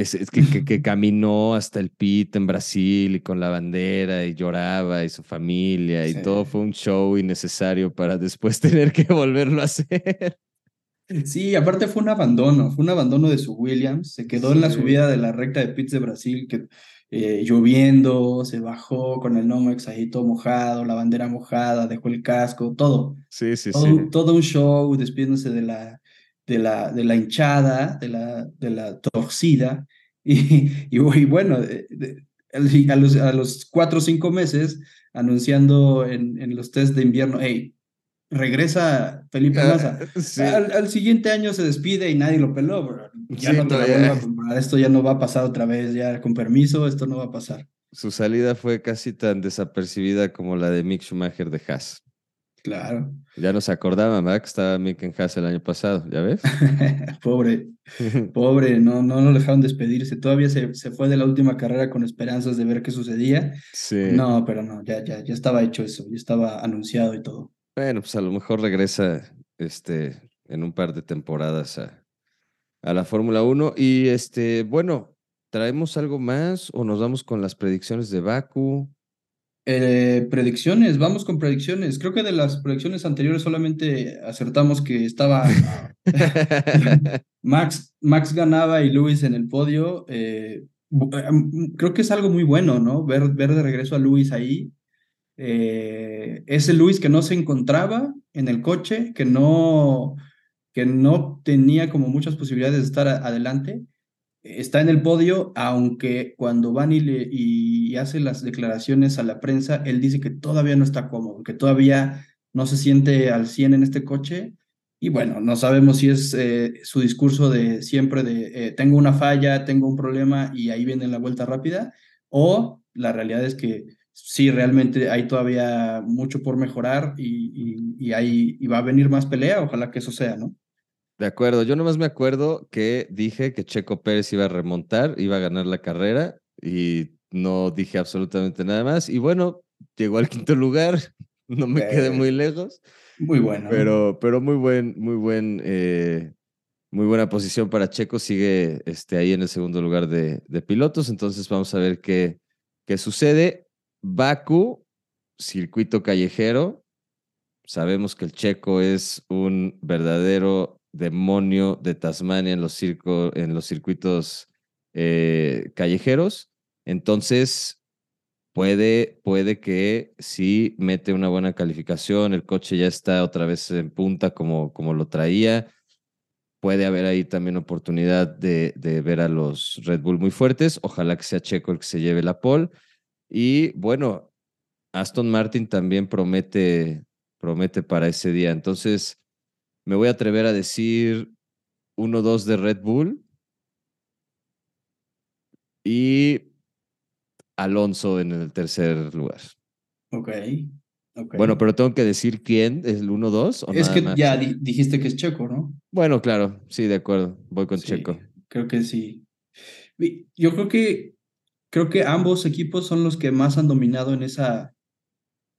ese que, que, caminó hasta el pit en Brasil y con la bandera y lloraba y su familia y todo fue un show innecesario para después tener que volverlo a hacer. Sí, aparte fue un abandono, fue un abandono de su Williams, se quedó en la subida de la recta de pits de Brasil, que eh, lloviendo, se bajó con el Nomex ahí todo mojado, la bandera mojada, dejó el casco, todo. Sí, sí, todo, sí. Todo un show despidiéndose de la, de la, de la hinchada, de la, de la torcida, y, y, bueno, a, los, a los cuatro o cinco meses anunciando en, en los test de invierno, hey, regresa Felipe ah, Massa. Al, siguiente año se despide y nadie lo peló, Ya no te a Esto ya no va a pasar otra vez, ya con permiso, esto no va a pasar. Su salida fue casi tan desapercibida como la de Mick Schumacher de Haas. Claro. Ya no se acordaba, ¿verdad? Que estaba Mick en Haas el año pasado, ¿ya ves? pobre, pobre, no, no lo dejaron despedirse. Todavía se, se, fue de la última carrera con esperanzas de ver qué sucedía. Sí. No, pero no, ya, ya, ya estaba hecho eso, ya estaba anunciado y todo. Bueno, pues a lo mejor regresa este, en un par de temporadas a, a la Fórmula 1. Y este, bueno, ¿traemos algo más o nos vamos con las predicciones de Baku? Eh, predicciones, vamos con predicciones. Creo que de las predicciones anteriores solamente acertamos que estaba Max, Max ganaba y Luis en el podio. Eh, creo que es algo muy bueno, ¿no? Ver, ver de regreso a Luis ahí. Eh, ese Luis que no se encontraba en el coche, que no, que no tenía como muchas posibilidades de estar adelante, está en el podio, aunque cuando van y, le, y hace las declaraciones a la prensa, él dice que todavía no está cómodo, que todavía no se siente al 100 en este coche. Y bueno, no sabemos si es eh, su discurso de siempre de eh, tengo una falla, tengo un problema y ahí viene la vuelta rápida, o la realidad es que sí, realmente hay todavía mucho por mejorar y, y, hay, y va a venir más pelea, ojalá que eso sea, ¿no? De acuerdo, yo nomás me acuerdo que dije que Checo Pérez iba a remontar, iba a ganar la carrera y no dije absolutamente nada más. Y bueno, llegó al quinto lugar, no me quedé muy lejos. Muy bueno. Pero, pero muy buen, muy buen, eh, muy buena posición para Checo. Sigue este, ahí en el segundo lugar de, de pilotos. Entonces vamos a ver qué, qué sucede. Baku, circuito callejero. Sabemos que el checo es un verdadero demonio de Tasmania en los, en los circuitos eh, callejeros. Entonces, puede, puede que si mete una buena calificación, el coche ya está otra vez en punta como, como lo traía. Puede haber ahí también oportunidad de, de ver a los Red Bull muy fuertes. Ojalá que sea Checo el que se lleve la pole. Y bueno, Aston Martin también promete, promete para ese día. Entonces, me voy a atrever a decir 1-2 de Red Bull. Y Alonso en el tercer lugar. Ok. Bueno, pero tengo que decir quién es el 1-2. Es que ya dijiste que es Checo, ¿no? Bueno, claro, sí, de acuerdo. Voy con Checo. Creo que sí. Yo creo que creo que ambos equipos son los que más han dominado en esa,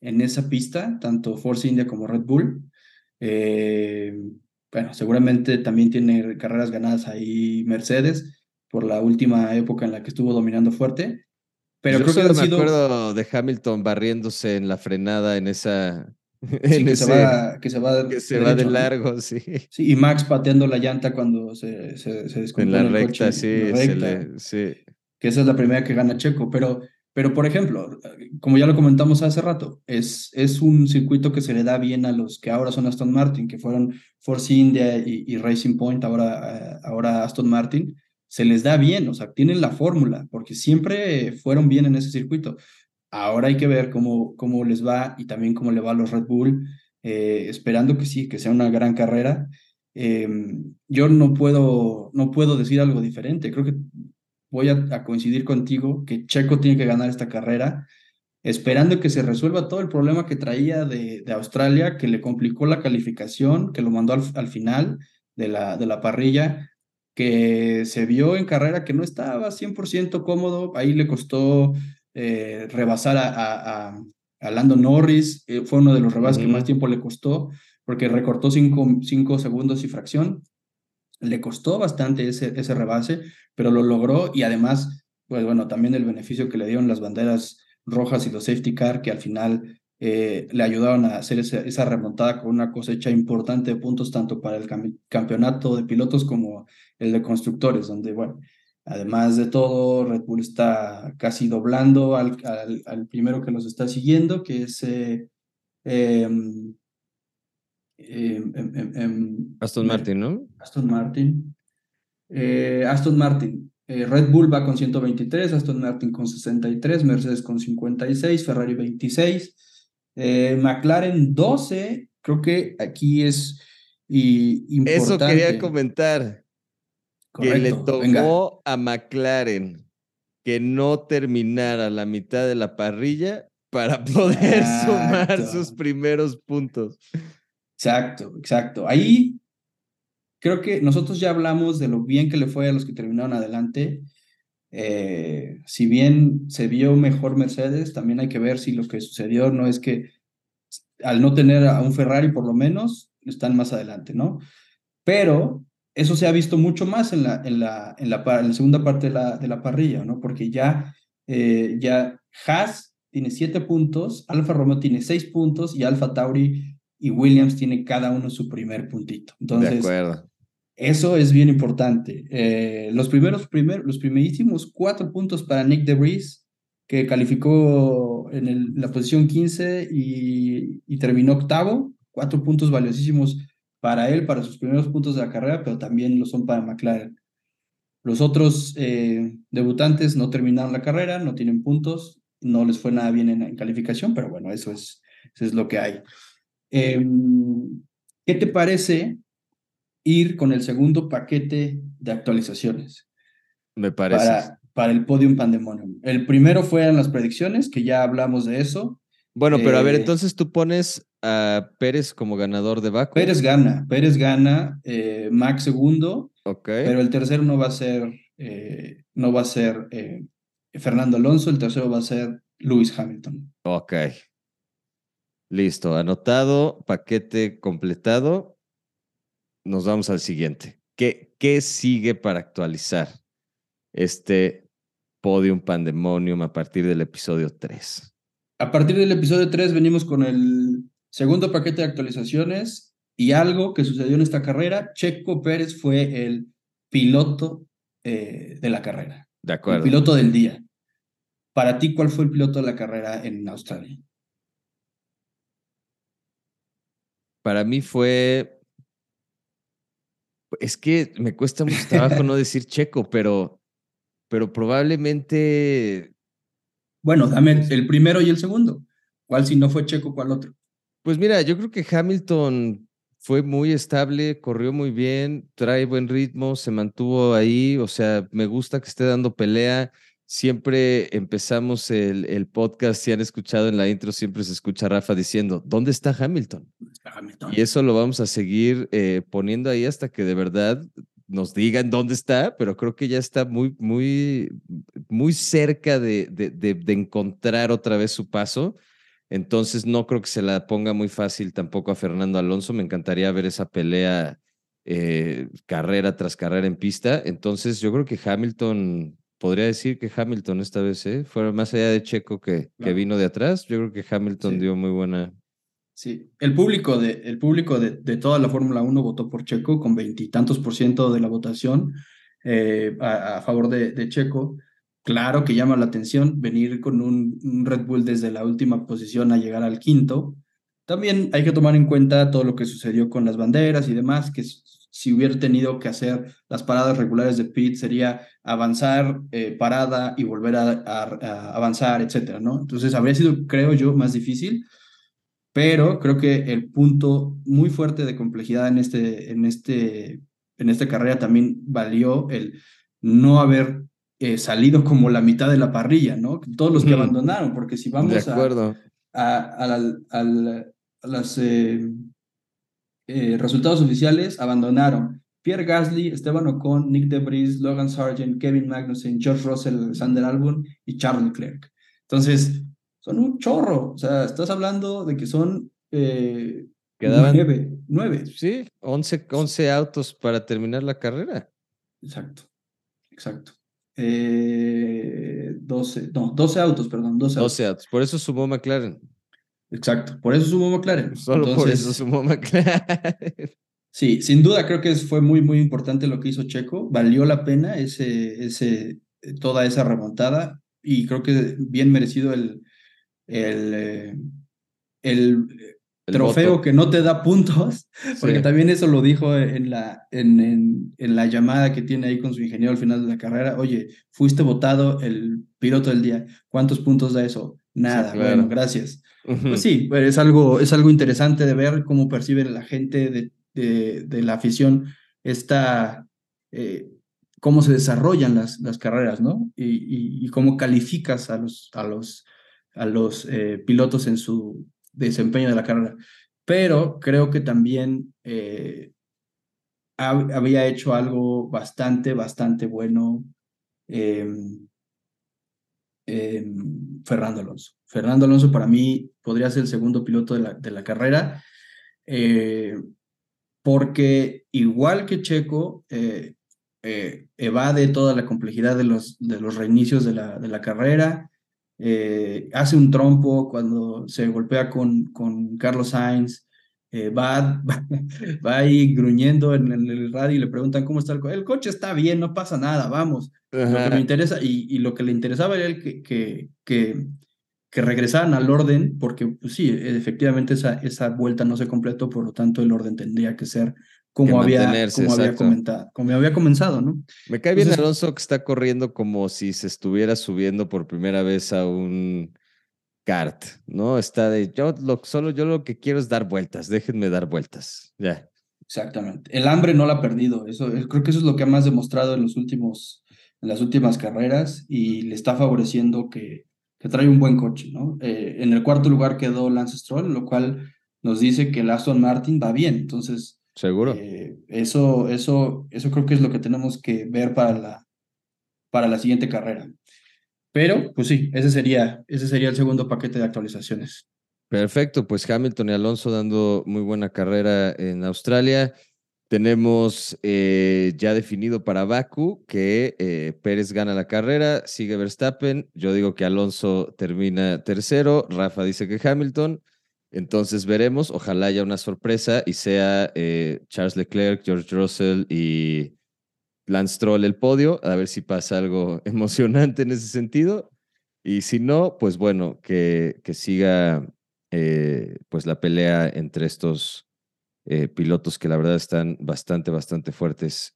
en esa pista, tanto Force India como Red Bull. Eh, bueno, seguramente también tiene carreras ganadas ahí Mercedes por la última época en la que estuvo dominando fuerte. Pero creo que me acuerdo de Hamilton barriéndose en la frenada en esa. que, se va, que se va, que se va de largo, sí. Sí, y Max pateando la llanta cuando se, se, se En la recta, sí, sí. Que esa es la primera que gana Checo. Pero, pero por ejemplo, como ya lo comentamos hace rato, es, es un circuito que se le da bien a los que ahora son Aston Martin, que fueron Force India y, Racing Point, ahora, ahora Aston Martin se les da bien, o sea, tienen la fórmula, porque siempre fueron bien en ese circuito. Ahora hay que ver cómo, cómo les va y también cómo le va a los Red Bull, eh, esperando que sí, que sea una gran carrera. Em, yo no puedo, no puedo decir algo diferente. Creo que voy a, coincidir contigo que Checo tiene que ganar esta carrera, esperando que se resuelva todo el problema que traía de, de Australia, que le complicó la calificación, que lo mandó al, al final de la, de la parrilla que se vio en carrera que no estaba 100% cómodo, ahí le costó eh, rebasar a, a, a, Lando Norris, eh, fue uno de los rebases que más tiempo le costó, porque recortó 5 segundos y fracción, le costó bastante ese, ese rebase, pero lo logró y además, pues bueno, también el beneficio que le dieron las banderas rojas y los safety car, que al final eh, le ayudaron a hacer esa, esa, remontada con una cosecha importante de puntos tanto para el campeonato de pilotos como el de constructores, donde, bueno, además de todo, Red Bull está casi doblando al, al, primero que los está siguiendo, que es... Eh, em, em, em, Aston Martin, ¿no? Aston Martin. Eh, Aston Martin. Red Bull va con 123, Aston Martin con 63, Mercedes con 56, Ferrari 26. Eh, McLaren 12, creo que aquí es y, importante. Eso quería comentar. que le tomó a McLaren que no terminara la mitad de la parrilla para poder sumar sus primeros puntos. Exacto, exacto. Ahí creo que nosotros ya hablamos de lo bien que le fue a los que terminaron adelante. Eh, si bien se vio mejor Mercedes, también hay que ver si lo que sucedió no es que al no tener a un Ferrari por lo menos, están más adelante, ¿no? Pero eso se ha visto mucho más en la, en la, en la, segunda parte de la, de la parrilla, ¿no? Porque ya, eh, ya Haas tiene siete puntos, Alfa Romeo tiene seis puntos y Alfa Tauri y Williams tiene cada uno su primer puntito. Entonces, de acuerdo. Eso es bien importante. Eh, los primeros, primer, los primerísimos cuatro puntos para Nick DeVries, que calificó en el, la posición 15 y, y, terminó octavo. Cuatro puntos valiosísimos para él, para sus primeros puntos de la carrera, pero también lo son para McLaren. Los otros eh, debutantes no terminaron la carrera, no tienen puntos, no les fue nada bien en, calificación, pero bueno, eso es, eso es lo que hay. Em, ¿Qué te parece ir con el segundo paquete de actualizaciones. Me parece. Para, para el Podium Pandemonium. El primero fue en las predicciones, que ya hablamos de eso. Bueno, pero a ver, eh, entonces tú pones a Pérez como ganador de Baku. Pérez gana, Pérez gana, eh, Max segundo, Ok. pero el tercero no va a ser, eh, no va a ser Fernando Alonso, el tercero va a ser Lewis Hamilton. Ok. Listo, anotado, paquete completado nos vamos al siguiente. ¿Qué, qué sigue para actualizar este Podium Pandemonium a partir del episodio 3? A partir del episodio 3 venimos con el segundo paquete de actualizaciones y algo que sucedió en esta carrera. Checo Pérez fue el piloto eh, de la carrera. De acuerdo. El piloto del día. Para ti, ¿cuál fue el piloto de la carrera en Australia? Para mí fue es que me cuesta mucho trabajo no decir checo, pero, pero probablemente. Bueno, dame el primero y el segundo. ¿Cuál si no fue checo, cuál otro? Pues mira, yo creo que Hamilton fue muy estable, corrió muy bien, trae buen ritmo, se mantuvo ahí, o sea, me gusta que esté dando pelea. Siempre empezamos el, el, podcast, si han escuchado en la intro, siempre se escucha Rafa diciendo, ¿dónde está Hamilton? Y eso lo vamos a seguir eh, poniendo ahí hasta que de verdad nos digan dónde está, pero creo que ya está muy, muy, muy cerca de, de, de, encontrar otra vez su paso. Entonces no creo que se la ponga muy fácil tampoco a Fernando Alonso. Me encantaría ver esa pelea eh, carrera tras carrera en pista. Entonces yo creo que Hamilton, podría decir que Hamilton esta vez, ¿eh? fuera más allá de Checo que, que vino de atrás, yo creo que Hamilton dio muy buena, Sí, el público de, el público de, de toda la Fórmula 1 votó por Checo con veintitantos por ciento de la votación eh, a, favor de, de, Checo. Claro que llama la atención venir con un, Red Bull desde la última posición a llegar al quinto. También hay que tomar en cuenta todo lo que sucedió con las banderas y demás, que si hubiera tenido que hacer las paradas regulares de pit sería avanzar, eh, parada y volver a, a, avanzar, etcétera, ¿no? Entonces habría sido, creo yo, más difícil pero creo que el punto muy fuerte de complejidad en, este, en, este, en esta carrera también valió el no haber eh, salido como la mitad de la parrilla, ¿no? Todos los que abandonaron, porque si vamos a, a, a, los eh, eh, resultados oficiales, abandonaron Pierre Gasly, Esteban Ocon, Nick Debris, Logan Sargent, Kevin Magnussen, George Russell, Alexander Albon y Charles Leclerc. Entonces, son un chorro. O sea, estás hablando de que son eh, nueve, nueve. Sí, once, once autos para terminar la carrera. Exacto, exacto. Eh, 12, no, 12 autos, perdón, 12 autos. 12 autos. Por eso sumó McLaren. Exacto, por eso sumó McLaren. Solo por eso sumó McLaren. Sí, sin duda creo que fue muy, muy importante lo que hizo Checo. Valió la pena ese, ese, toda esa remontada y creo que bien merecido el, el, eh, el, trofeo que no te da puntos, porque también eso lo dijo en la, en, en, la llamada que tiene ahí con su ingeniero al final de la carrera. Oye, fuiste votado el piloto del día. ¿Cuántos puntos da eso? Nada, bueno, gracias. Pues sí, es algo, es algo interesante de ver cómo percibe la gente de, de, la afición esta, eh, cómo se desarrollan las, las carreras, ¿no? Y, y, cómo calificas a los, a los a los eh, pilotos en su desempeño de la carrera. Pero creo que también eh, había hecho algo bastante, bastante bueno em, Fernando Alonso. Fernando Alonso para mí podría ser el segundo piloto de la, de la carrera, eh, porque igual que Checo, evade toda la complejidad de los, de los reinicios de la, de la carrera, eh, hace un trompo cuando se golpea con, con Carlos Sainz, eh, va, va, ahí gruñendo en, el radio y le preguntan cómo está el coche. El coche está bien, no pasa nada, vamos. Lo que me interesa, y, y, lo que le interesaba era el que, que, que, que regresaran al orden, porque pues, sí, efectivamente esa, esa vuelta no se completó, por lo tanto el orden tendría que ser como, había, como había, comentado, como había comenzado, ¿no? Me cae bien Alonso que está corriendo como si se estuviera subiendo por primera vez a un kart, ¿no? Está de, yo lo, solo yo lo que quiero es dar vueltas, déjenme dar vueltas, ya. Exactamente. El hambre no la ha perdido, eso, creo que eso es lo que ha más demostrado en, los últimos, en las últimas carreras y le está favoreciendo que, que trae un buen coche, ¿no? Eh, en el cuarto lugar quedó Lance Stroll, lo cual nos dice que el Aston Martin va bien, entonces Seguro. Eh, eso, eso, eso creo que es lo que tenemos que ver para la, para la siguiente carrera. Pero, pues sí, ese sería, ese sería el segundo paquete de actualizaciones. Perfecto, pues Hamilton y Alonso dando muy buena carrera en Australia. Tenemos eh, ya definido para Baku que eh, Pérez gana la carrera, sigue Verstappen. Yo digo que Alonso termina tercero, Rafa dice que Hamilton. Entonces veremos, ojalá haya una sorpresa y sea eh, Charles Leclerc, George Russell y Lance Stroll el podio, a ver si pasa algo emocionante en ese sentido. Y si no, pues bueno, que, que siga eh, pues la pelea entre estos eh, pilotos que la verdad están bastante, bastante fuertes.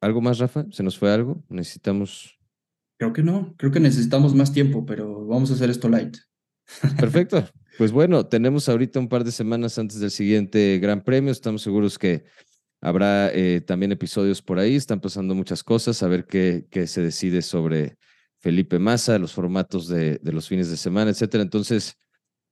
¿Algo más, Rafa? ¿Se nos fue algo? ¿Necesitamos? Creo que no, creo que necesitamos más tiempo, pero vamos a hacer esto light. Perfecto. Pues bueno, tenemos ahorita un par de semanas antes del siguiente Gran Premio. Estamos seguros que Habrá eh, también episodios por ahí, están pasando muchas cosas, a ver qué, qué se decide sobre Felipe Massa, los formatos de, de los fines de semana, etcétera. Entonces,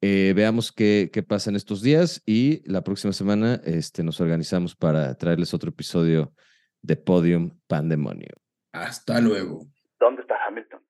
eh, veamos qué, qué pasa en estos días y la próxima semana este, nos organizamos para traerles otro episodio de Podium Pandemonio. Hasta luego. ¿Dónde está Hamilton?